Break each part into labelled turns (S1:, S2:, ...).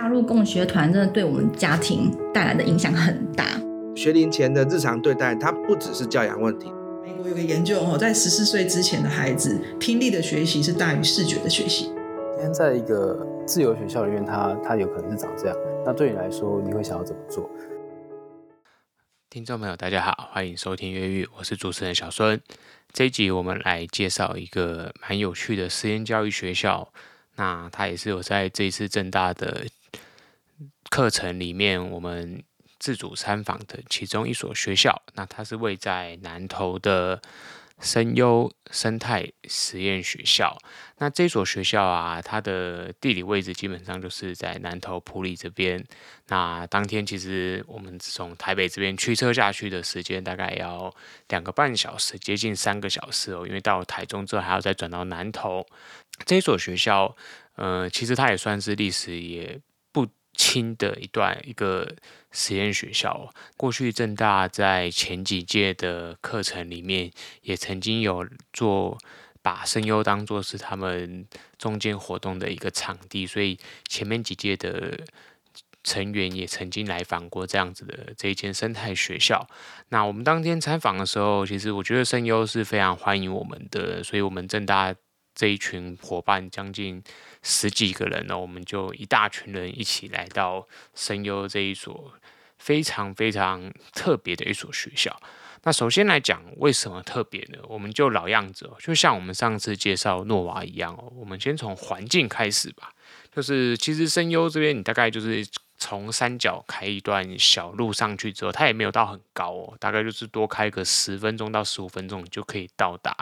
S1: 加入共学团真的对我们家庭带来的影响很大。
S2: 学龄前的日常对待，它不只是教养问题。
S3: 美国有个研究哦，在十四岁之前的孩子，听力的学习是大于视觉的学习。
S4: 今天在一个自由学校里面，它它有可能是长这样。那对你来说，你会想要怎么做？
S5: 听众朋友，大家好，欢迎收听越狱，我是主持人小孙。这一集我们来介绍一个蛮有趣的实验教育学校。那它也是我在这一次正大的课程里面，我们。自主参访的其中一所学校，那它是位在南投的声优生态实验学校。那这所学校啊，它的地理位置基本上就是在南投埔里这边。那当天其实我们从台北这边驱车下去的时间大概要两个半小时，接近三个小时哦。因为到了台中之后还要再转到南投。这所学校，呃，其实它也算是历史也轻的一段一个。实验学校，过去正大在前几届的课程里面，也曾经有做把声优当做是他们中间活动的一个场地，所以前面几届的成员也曾经来访过这样子的这一间生态学校。那我们当天参访的时候，其实我觉得声优是非常欢迎我们的，所以我们正大这一群伙伴将近。十几个人呢，我们就一大群人一起来到声优这一所非常非常特别的一所学校。那首先来讲，为什么特别呢？我们就老样子哦，就像我们上次介绍诺娃一样哦，我们先从环境开始吧。就是其实声优这边，你大概就是。从山脚开一段小路上去之后，它也没有到很高哦，大概就是多开个十分钟到十五分钟就可以到达。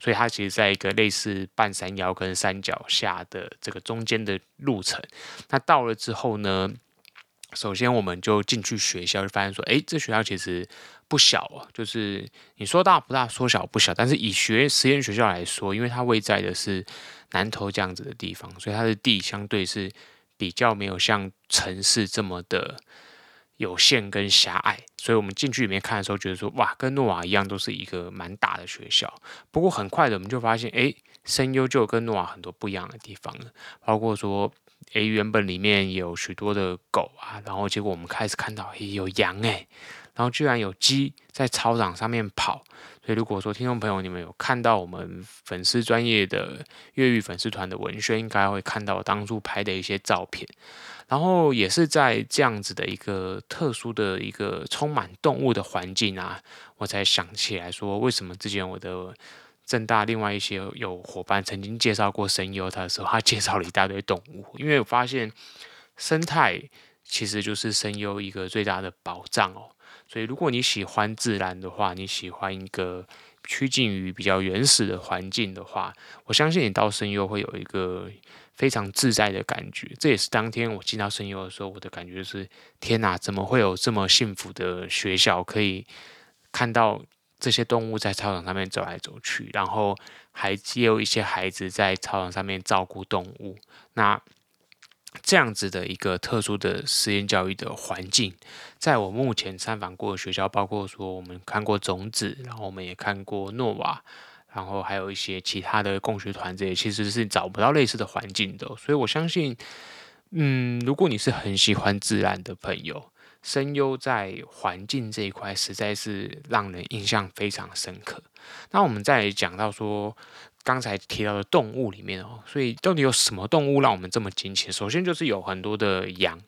S5: 所以它其实在一个类似半山腰跟山脚下的这个中间的路程。那到了之后呢，首先我们就进去学校，就发现说，诶，这学校其实不小哦，就是你说大不大，说小不小。但是以学实验学校来说，因为它位在的是南投这样子的地方，所以它的地相对是。比较没有像城市这么的有限跟狭隘，所以我们进去里面看的时候，觉得说哇，跟诺瓦一样，都是一个蛮大的学校。不过很快的，我们就发现，哎，声优就跟诺瓦很多不一样的地方了，包括说，哎，原本里面有许多的狗啊，然后结果我们开始看到，哎，有羊哎，然后居然有鸡在操场上面跑。所以如果说听众朋友你们有看到我们粉丝专业的越狱粉丝团的文宣，应该会看到我当初拍的一些照片。然后也是在这样子的一个特殊的一个充满动物的环境啊，我才想起来说，为什么之前我的正大另外一些有伙伴曾经介绍过声优他的时候，他介绍了一大堆动物，因为我发现生态其实就是声优一个最大的保障哦。所以，如果你喜欢自然的话，你喜欢一个趋近于比较原始的环境的话，我相信你到声优会有一个非常自在的感觉。这也是当天我进到声优的时候，我的感觉是：天哪，怎么会有这么幸福的学校，可以看到这些动物在操场上面走来走去，然后还也有一些孩子在操场上面照顾动物。那这样子的一个特殊的实验教育的环境，在我目前参访过的学校，包括说我们看过种子，然后我们也看过诺瓦，然后还有一些其他的共学团，这些其实是找不到类似的环境的。所以我相信，嗯，如果你是很喜欢自然的朋友，声优在环境这一块实在是让人印象非常深刻。那我们再讲到说。刚才提到的动物里面哦，所以到底有什么动物让我们这么惊奇？首先就是有很多的羊，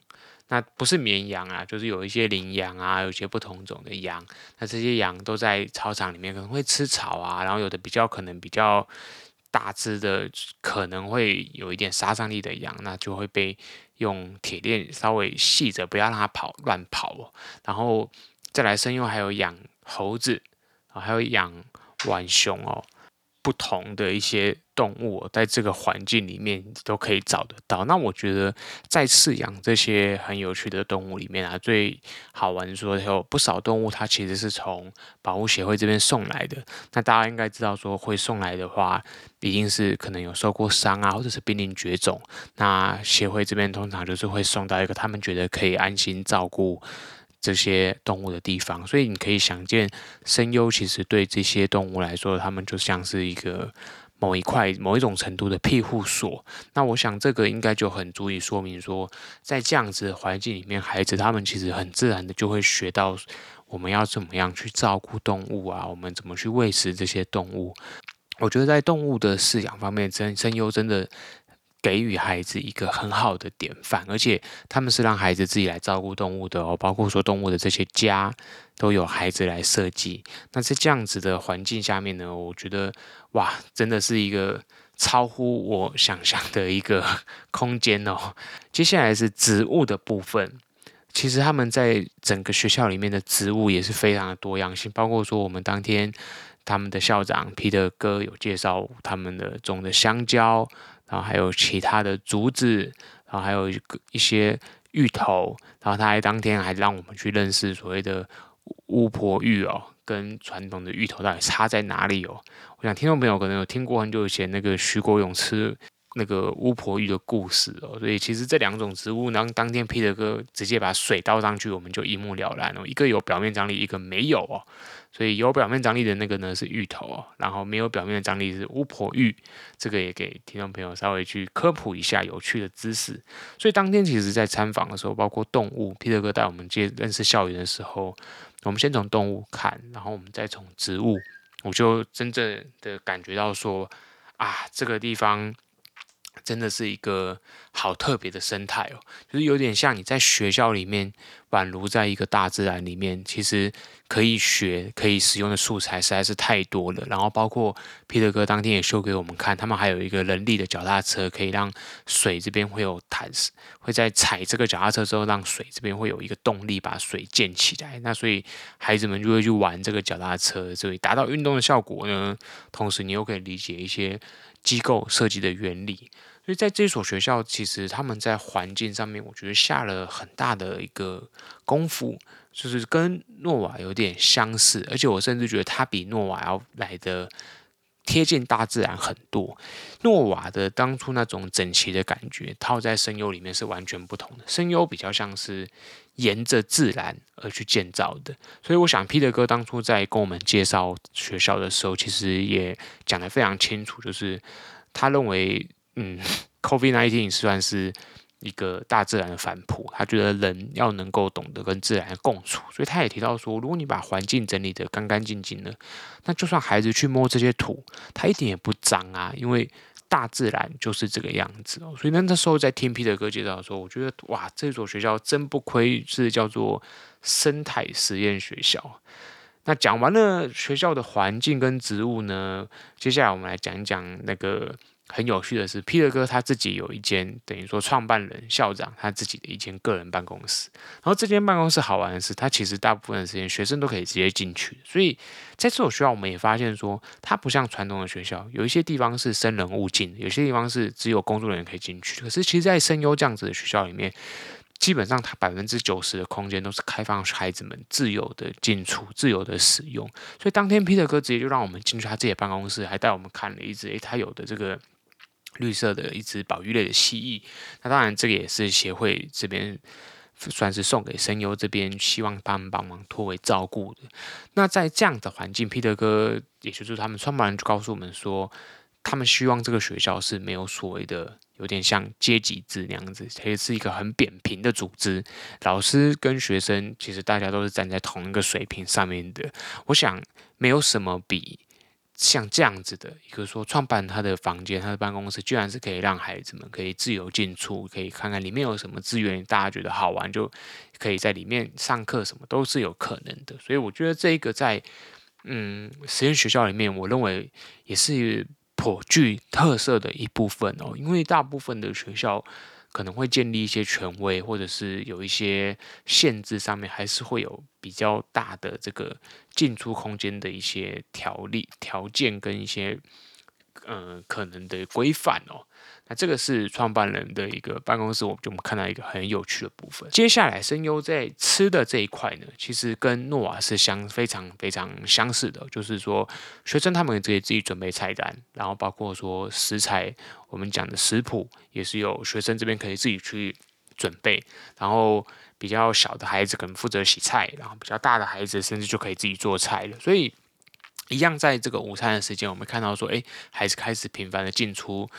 S5: 那不是绵羊啊，就是有一些羚羊啊，有一些不同种的羊。那这些羊都在操场里面可能会吃草啊，然后有的比较可能比较大只的，可能会有一点杀伤力的羊，那就会被用铁链稍微系着，不要让它跑乱跑哦。然后再来声优还有养猴子啊，还有养浣熊哦。不同的一些动物，在这个环境里面都可以找得到。那我觉得，在饲养这些很有趣的动物里面啊，最好玩说有不少动物，它其实是从保护协会这边送来的。那大家应该知道，说会送来的话，一定是可能有受过伤啊，或者是濒临绝种。那协会这边通常就是会送到一个他们觉得可以安心照顾。这些动物的地方，所以你可以想见，声优其实对这些动物来说，他们就像是一个某一块某一种程度的庇护所。那我想这个应该就很足以说明说，在这样子的环境里面，孩子他们其实很自然的就会学到我们要怎么样去照顾动物啊，我们怎么去喂食这些动物。我觉得在动物的饲养方面，真声优真的。给予孩子一个很好的典范，而且他们是让孩子自己来照顾动物的哦，包括说动物的这些家都有孩子来设计。那在这样子的环境下面呢，我觉得哇，真的是一个超乎我想象的一个 空间哦。接下来是植物的部分，其实他们在整个学校里面的植物也是非常的多样性，包括说我们当天他们的校长皮特哥有介绍他们的种的香蕉。然后还有其他的竹子，然后还有一个一些芋头，然后他还当天还让我们去认识所谓的巫婆芋哦，跟传统的芋头到底差在哪里哦？我想听众朋友可能有听过很久以前那个徐国勇吃那个巫婆芋的故事哦，所以其实这两种植物呢，当天 Peter 哥直接把水倒上去，我们就一目了然哦，一个有表面张力，一个没有哦。所以有表面张力的那个呢是芋头哦，然后没有表面的张力是巫婆芋，这个也给听众朋友稍微去科普一下有趣的知识。所以当天其实在参访的时候，包括动物，Peter 哥带我们接认识校园的时候，我们先从动物看，然后我们再从植物，我就真正的感觉到说啊，这个地方。真的是一个好特别的生态哦，就是有点像你在学校里面，宛如在一个大自然里面，其实可以学、可以使用的素材实在是太多了。然后包括皮特哥当天也秀给我们看，他们还有一个人力的脚踏车，可以让水这边会有弹，会在踩这个脚踏车之后，让水这边会有一个动力把水溅起来。那所以孩子们就会去玩这个脚踏车，所以达到运动的效果呢。同时你又可以理解一些机构设计的原理。所以在这所学校，其实他们在环境上面，我觉得下了很大的一个功夫，就是跟诺瓦有点相似，而且我甚至觉得它比诺瓦要来的贴近大自然很多。诺瓦的当初那种整齐的感觉，套在声优里面是完全不同的。声优比较像是沿着自然而去建造的，所以我想 Peter 哥当初在跟我们介绍学校的时候，其实也讲得非常清楚，就是他认为。嗯，COVID-19 算是一个大自然的反扑。他觉得人要能够懂得跟自然共处，所以他也提到说，如果你把环境整理得干干净净的，那就算孩子去摸这些土，他一点也不脏啊，因为大自然就是这个样子哦。所以那那时候在听 Peter 哥介绍的时候，我觉得哇，这所学校真不愧是叫做生态实验学校。那讲完了学校的环境跟植物呢，接下来我们来讲一讲那个。很有趣的是，Peter 哥他自己有一间等于说创办人、校长他自己的一间个人办公室。然后这间办公室好玩的是，他其实大部分的时间学生都可以直接进去。所以在这所学校，我们也发现说，它不像传统的学校，有一些地方是生人勿近，有些地方是只有工作人员可以进去。可是其实，在声优这样子的学校里面，基本上它百分之九十的空间都是开放孩子们自由的进出、自由的使用。所以当天 Peter 哥直接就让我们进去他自己的办公室，还带我们看了一只诶，他有的这个。绿色的一只保育类的蜥蜴，那当然这个也是协会这边算是送给声优这边，希望他们帮忙托为照顾的。那在这样的环境彼得哥也就是他们创办人就告诉我们说，他们希望这个学校是没有所谓的有点像阶级制那样子，它也是一个很扁平的组织，老师跟学生其实大家都是站在同一个水平上面的。我想没有什么比。像这样子的一个说，创办他的房间，他的办公室，居然是可以让孩子们可以自由进出，可以看看里面有什么资源，大家觉得好玩，就可以在里面上课，什么都是有可能的。所以我觉得这一个在嗯实验学校里面，我认为也是颇具特色的一部分哦，因为大部分的学校。可能会建立一些权威，或者是有一些限制，上面还是会有比较大的这个进出空间的一些条例、条件跟一些嗯可能的规范哦。那这个是创办人的一个办公室，我们就看到一个很有趣的部分。接下来，声优在吃的这一块呢，其实跟诺瓦是相非常非常相似的，就是说学生他们可以自己准备菜单，然后包括说食材，我们讲的食谱也是有学生这边可以自己去准备，然后比较小的孩子可能负责洗菜，然后比较大的孩子甚至就可以自己做菜了，所以。一样在这个午餐的时间，我们看到说，哎，孩子开始频繁的进出。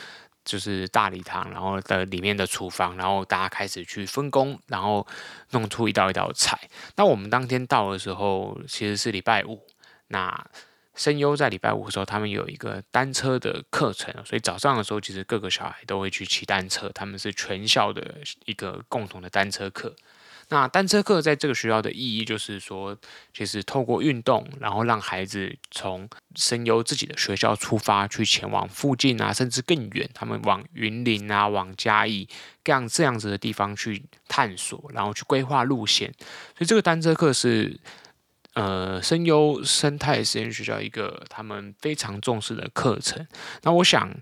S5: 就是大礼堂，然后的里面的厨房，然后大家开始去分工，然后弄出一道一道菜。那我们当天到的时候，其实是礼拜五。那声优在礼拜五的时候，他们有一个单车的课程，所以早上的时候，其实各个小孩都会去骑单车，他们是全校的一个共同的单车课。那单车课在这个学校的意义就是说，其实透过运动，然后让孩子从声优自己的学校出发，去前往附近啊，甚至更远，他们往云林啊，往嘉义这样这样子的地方去探索，然后去规划路线。所以这个单车课是呃声优生态实验学校一个他们非常重视的课程。那我想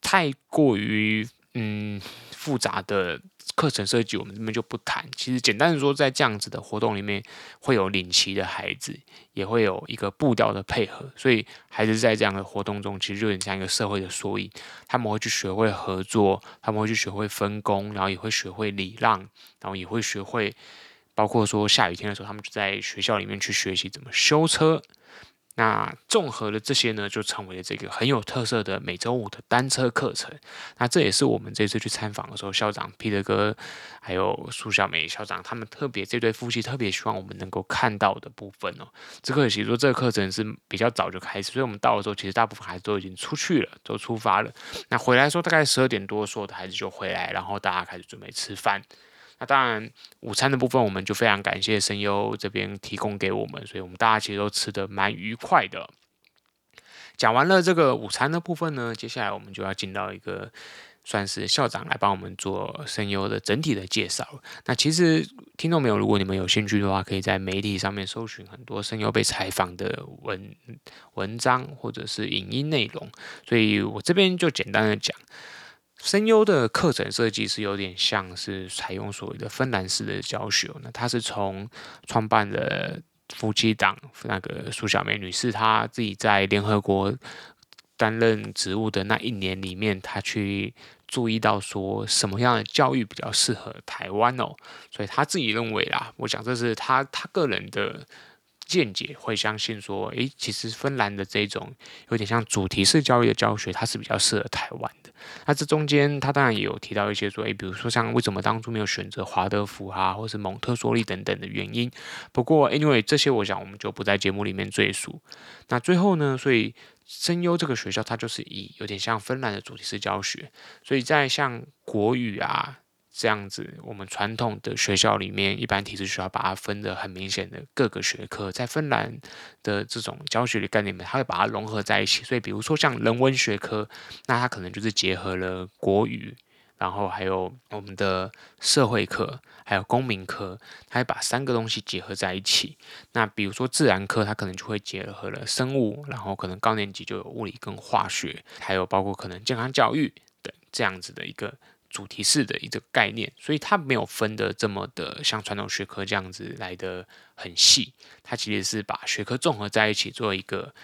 S5: 太过于嗯复杂的。课程设计我们这边就不谈。其实简单的说，在这样子的活动里面，会有领骑的孩子，也会有一个步调的配合。所以孩子在这样的活动中，其实就很像一个社会的缩影。他们会去学会合作，他们会去学会分工，然后也会学会礼让，然后也会学会，包括说下雨天的时候，他们就在学校里面去学习怎么修车。那综合的这些呢，就成为了这个很有特色的每周五的单车课程。那这也是我们这次去参访的时候，校长彼得哥还有苏小美校长他们特别这对夫妻特别希望我们能够看到的部分哦。只可惜说这个课程是比较早就开始，所以我们到的时候，其实大部分孩子都已经出去了，都出发了。那回来说大概十二点多，所有的孩子就回来，然后大家开始准备吃饭。那当然，午餐的部分我们就非常感谢声优这边提供给我们，所以我们大家其实都吃得蛮愉快的。讲完了这个午餐的部分呢，接下来我们就要进到一个算是校长来帮我们做声优的整体的介绍。那其实听众朋友，如果你们有兴趣的话，可以在媒体上面搜寻很多声优被采访的文文章或者是影音内容，所以我这边就简单的讲。声优的课程设计是有点像是采用所谓的芬兰式的教学，那他是从创办的夫妻档那个苏小梅女士，她自己在联合国担任职务的那一年里面，她去注意到说什么样的教育比较适合台湾哦，所以她自己认为啦，我想这是她她个人的见解，会相信说，诶，其实芬兰的这种有点像主题式教育的教学，它是比较适合台湾的。那这中间，他当然也有提到一些说，诶，比如说像为什么当初没有选择华德福啊，或是蒙特梭利等等的原因。不过，anyway，这些我想我们就不在节目里面赘述。那最后呢，所以声优这个学校，它就是以有点像芬兰的主题式教学，所以在像国语啊。这样子，我们传统的学校里面，一般体制学校把它分得很明显的各个学科，在芬兰的这种教学的概念里面，它会把它融合在一起。所以，比如说像人文学科，那它可能就是结合了国语，然后还有我们的社会课，还有公民科，它会把三个东西结合在一起。那比如说自然科，它可能就会结合了生物，然后可能高年级就有物理跟化学，还有包括可能健康教育等这样子的一个。主题式的一个概念，所以它没有分得这么的像传统学科这样子来得很细，它其实是把学科综合在一起做一个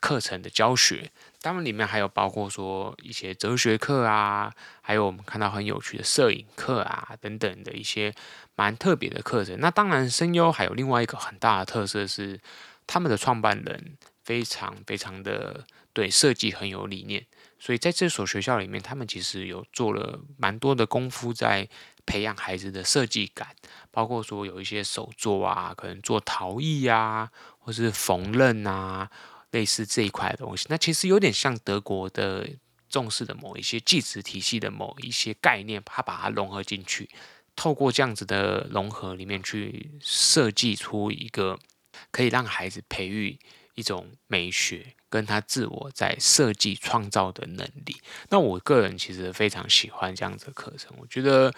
S5: 课程的教学。当然里面还有包括说一些哲学课啊，还有我们看到很有趣的摄影课啊等等的一些蛮特别的课程。那当然声优还有另外一个很大的特色是，他们的创办人非常非常的对设计很有理念。所以在这所学校里面，他们其实有做了蛮多的功夫，在培养孩子的设计感，包括说有一些手作啊，可能做陶艺啊，或是缝纫啊，类似这一块的东西。那其实有点像德国的重视的某一些技职体系的某一些概念，它把它融合进去，透过这样子的融合里面去设计出一个可以让孩子培育一种美学。跟他自我在设计创造的能力，那我个人其实非常喜欢这样子的课程。我觉得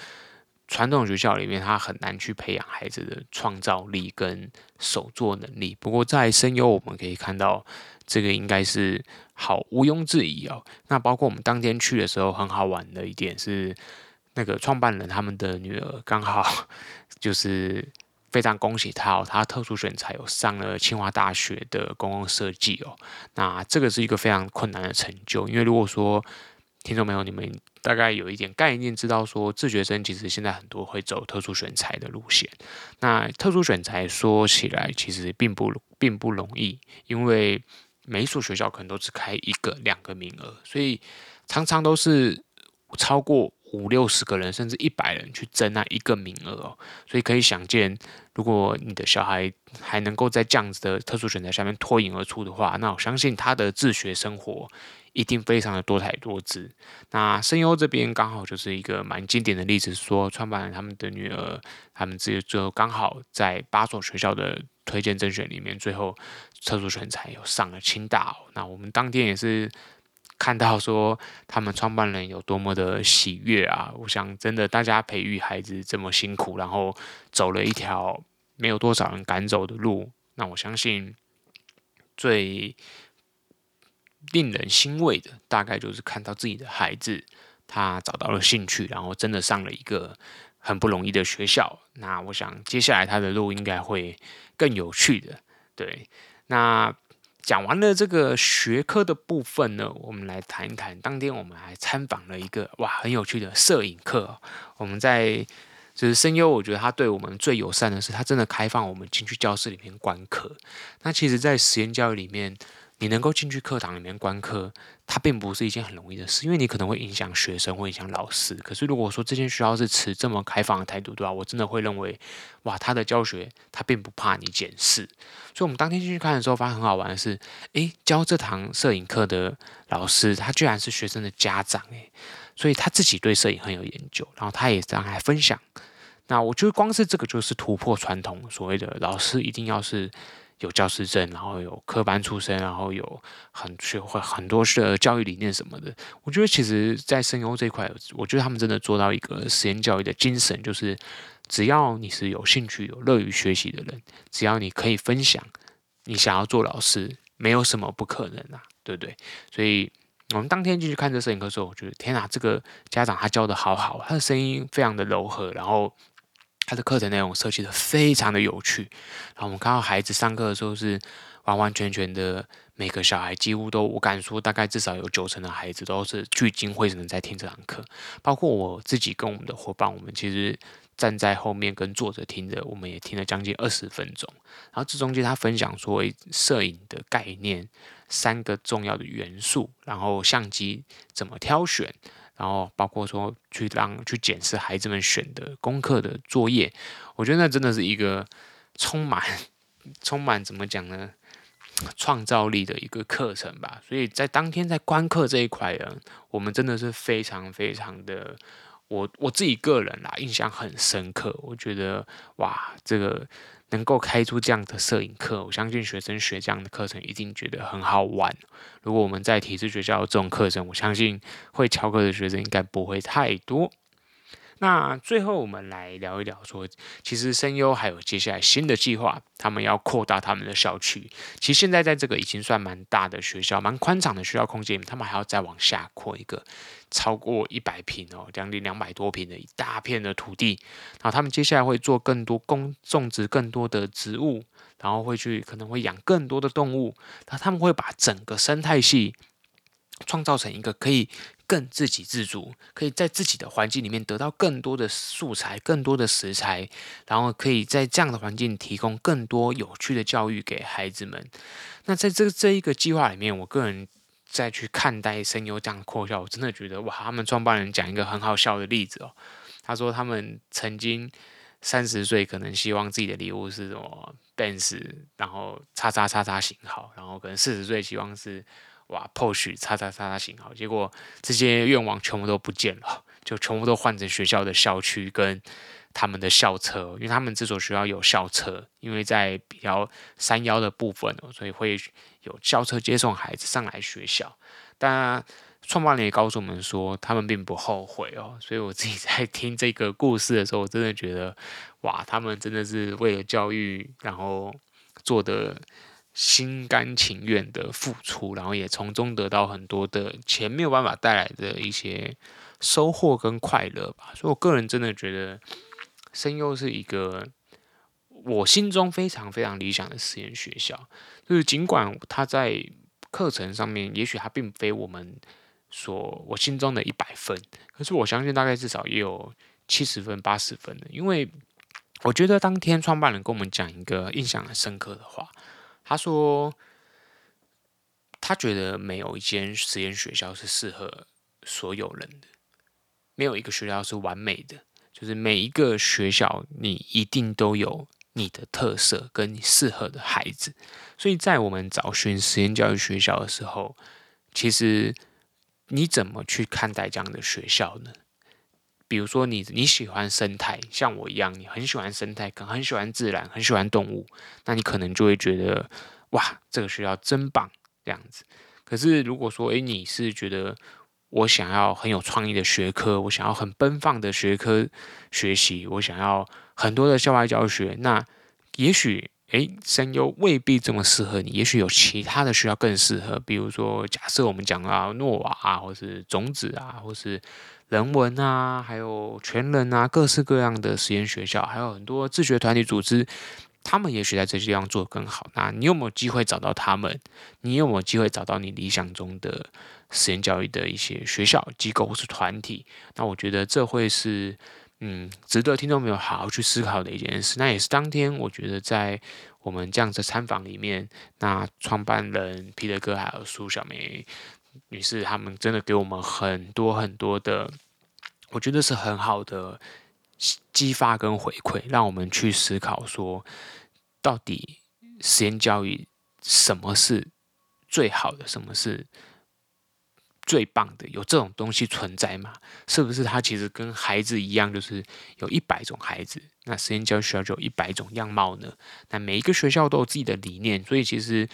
S5: 传统学校里面他很难去培养孩子的创造力跟手作能力。不过在声优我们可以看到，这个应该是好毋庸置疑哦。那包括我们当天去的时候，很好玩的一点是，那个创办人他们的女儿刚好 就是。非常恭喜他哦，他特殊选才有上了清华大学的公共设计哦。那这个是一个非常困难的成就，因为如果说听众朋友，你们大概有一点概念，知道说自学生其实现在很多会走特殊选材的路线。那特殊选材说起来其实并不并不容易，因为每一所学校可能都只开一个两个名额，所以常常都是超过五六十个人甚至一百人去争那一个名额哦。所以可以想见，如果你的小孩还能够在这样子的特殊选才下面脱颖而出的话，那我相信他的自学生活。一定非常的多彩多姿。那声优这边刚好就是一个蛮经典的例子，说创办人他们的女儿，他们自己最后刚好在八所学校的推荐甄选里面，最后特殊选才有上了清大哦。那我们当天也是看到说他们创办人有多么的喜悦啊！我想真的大家培育孩子这么辛苦，然后走了一条没有多少人敢走的路，那我相信最。令人欣慰的，大概就是看到自己的孩子，他找到了兴趣，然后真的上了一个很不容易的学校。那我想接下来他的路应该会更有趣的。对，那讲完了这个学科的部分呢，我们来谈一谈。当天我们还参访了一个哇很有趣的摄影课。我们在就是声优，我觉得他对我们最友善的是，他真的开放我们进去教室里面观课。那其实，在实验教育里面。你能够进去课堂里面观课，它并不是一件很容易的事，因为你可能会影响学生，会影响老师。可是如果说这间学校是持这么开放的态度对吧，我真的会认为，哇，他的教学他并不怕你检视。所以，我们当天进去看的时候，发现很好玩的是，诶，教这堂摄影课的老师，他居然是学生的家长，诶，所以他自己对摄影很有研究，然后他也这样来分享。那我觉得光是这个就是突破传统所谓的老师一定要是。有教师证，然后有科班出身，然后有很学会很多的教育理念什么的。我觉得其实，在声优这一块，我觉得他们真的做到一个实验教育的精神，就是只要你是有兴趣、有乐于学习的人，只要你可以分享，你想要做老师，没有什么不可能啊，对不对？所以我们当天进去看这摄影课的时候，我觉得天哪，这个家长他教的好好，他的声音非常的柔和，然后。他的课程内容设计的非常的有趣，然后我们看到孩子上课的时候是完完全全的，每个小孩几乎都，我敢说大概至少有九成的孩子都是聚精会神在听这堂课，包括我自己跟我们的伙伴，我们其实站在后面跟坐着听着，我们也听了将近二十分钟。然后这中间他分享说摄影的概念，三个重要的元素，然后相机怎么挑选。然后包括说去让去检视孩子们选的功课的作业，我觉得那真的是一个充满 充满怎么讲呢，创造力的一个课程吧。所以在当天在观课这一块呢，我们真的是非常非常的，我我自己个人啦印象很深刻。我觉得哇，这个。能够开出这样的摄影课，我相信学生学这样的课程一定觉得很好玩。如果我们在体制学校这种课程，我相信会翘课的学生应该不会太多。那最后我们来聊一聊说，其实声优还有接下来新的计划，他们要扩大他们的校区。其实现在在这个已经算蛮大的学校、蛮宽敞的学校空间，他们还要再往下扩一个超过一百平哦，将近两百多平的一大片的土地。然后他们接下来会做更多工种植更多的植物，然后会去可能会养更多的动物。那他们会把整个生态系创造成一个可以。更自给自足，可以在自己的环境里面得到更多的素材、更多的食材，然后可以在这样的环境提供更多有趣的教育给孩子们。那在这这一个计划里面，我个人再去看待声优这样的扩校，我真的觉得哇，他们创办人讲一个很好笑的例子哦。他说他们曾经三十岁可能希望自己的礼物是什么 Benz，然后叉叉叉叉型号，然后可能四十岁希望是。哇，push 叉叉叉叉型号，结果这些愿望全部都不见了，就全部都换成学校的校区跟他们的校车，因为他们这所学校有校车，因为在比较山腰的部分，所以会有校车接送孩子上来学校。但创办人也告诉我们说，他们并不后悔哦，所以我自己在听这个故事的时候，我真的觉得哇，他们真的是为了教育，然后做的。心甘情愿的付出，然后也从中得到很多的钱没有办法带来的一些收获跟快乐吧。所以我个人真的觉得，声优是一个我心中非常非常理想的实验学校。就是尽管他在课程上面，也许他并非我们所我心中的一百分，可是我相信大概至少也有七十分、八十分的，因为我觉得当天创办人跟我们讲一个印象很深刻的话，他说他觉得没有一间实验学校是适合所有人的，没有一个学校是完美的，就是每一个学校你一定都有你的特色跟适合的孩子，所以在我们找寻实验教育学校的时候，其实。你怎么去看待这样的学校呢？比如说你，你喜欢生态，像我一样，你很喜欢生态，可能很喜欢自然，很喜欢动物，那你可能就会觉得，哇，这个学校真棒，这样子。可是如果说，诶，你是觉得我想要很有创意的学科，我想要很奔放的学科学习，我想要很多的校外教学，那也许。诶，声优未必这么适合你，也许有其他的学校更适合。比如说，假设我们讲到诺瓦啊，或是种子啊，或是人文啊，还有全人啊，各式各样的实验学校，还有很多自学团体组织，他们也许在这些地方做得更好。那你有没有机会找到他们？你有没有机会找到你理想中的实验教育的一些学校、机构或是团体？那我觉得这会是。嗯，值得听众朋友好好去思考的一件事。那也是当天我觉得在我们这样子参访里面，那创办人皮特哥还有苏小梅女士，他们真的给我们很多很多的，我觉得是很好的激发跟回馈，让我们去思考说，到底实验教育什么是最好的，什么是。最棒的，有这种东西存在吗？是不是它其实跟孩子一样，就是有一百种孩子？那实验教育学校就有一百种样貌呢？那每一个学校都有自己的理念，所以其实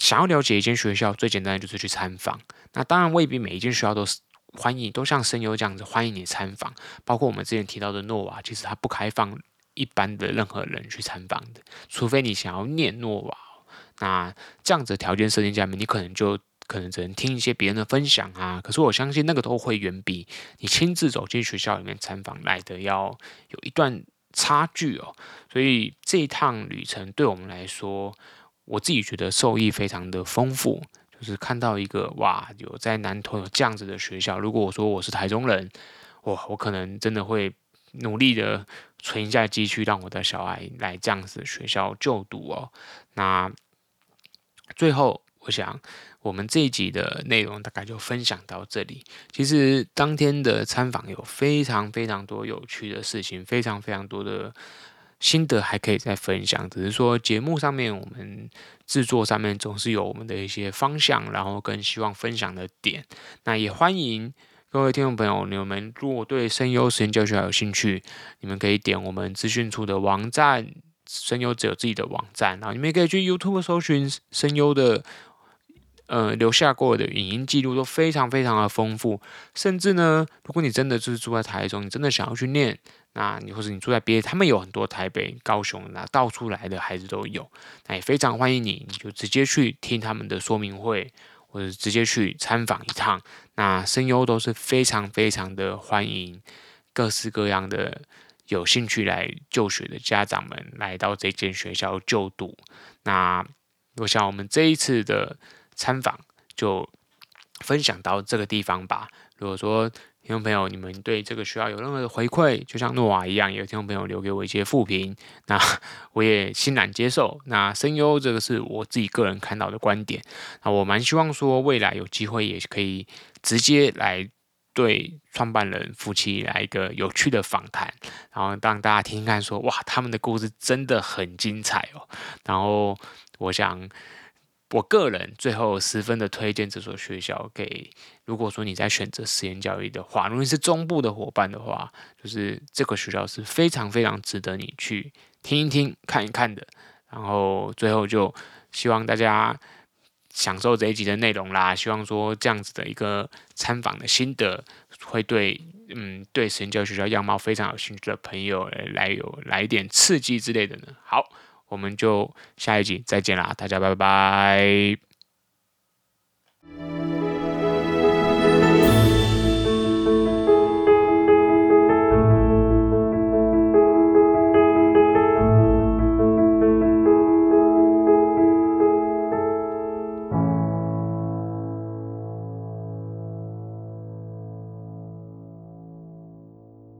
S5: 想要了解一间学校，最简单的就是去参访。那当然未必每一间学校都是欢迎，都像声优这样子欢迎你参访。包括我们之前提到的诺瓦，其实它不开放一般的任何人去参访的，除非你想要念诺瓦。那这样子条件设定下面，你可能就。可能只能听一些别人的分享啊，可是我相信那个都会远比你亲自走进学校里面参访来的要有一段差距哦。所以这一趟旅程对我们来说，我自己觉得受益非常的丰富。就是看到一个哇，有在南投有这样子的学校。如果我说我是台中人，哇，我可能真的会努力的存一下积蓄，让我的小孩来这样子的学校就读哦。那最后，我想。我们这一集的内容大概就分享到这里。其实当天的参访有非常非常多有趣的事情，非常非常多的心得还可以再分享。只是说节目上面我们制作上面总是有我们的一些方向，然后更希望分享的点。那也欢迎各位听众朋友，你们如果对声优实验教学有兴趣，你们可以点我们资讯处的网站，声优只有自己的网站，然后你们也可以去 YouTube 搜寻声优的。呃，留下过的影音记录都非常非常的丰富，甚至呢，如果你真的就是住在台中，你真的想要去念，那你或者你住在别，他们有很多台北、高雄，那到处来的孩子都有，那也非常欢迎你，你就直接去听他们的说明会，或者直接去参访一趟。那声优都是非常非常的欢迎各式各样的有兴趣来就学的家长们来到这间学校就读。那我想我们这一次的。参访就分享到这个地方吧。如果说听众朋友你们对这个学校有任何的回馈，就像诺瓦一样，有听众朋友留给我一些负评，那 我也欣然接受。那声优这个是我自己个人看到的观点，那我蛮希望说未来有机会也可以直接来对创办人夫妻来一个有趣的访谈，然后让大家听听看说哇，他们的故事真的很精彩哦。然后我想。我个人最后十分的推荐这所学校给，如果说你在选择实验教育的话，如果你是中部的伙伴的话，就是这个学校是非常非常值得你去听一听、看一看的。然后最后就希望大家享受这一集的内容啦，希望说这样子的一个参访的心得，会对嗯对实验教育学校样貌非常有兴趣的朋友来有来一点刺激之类的呢。好。我们就下一集再见啦大家拜拜。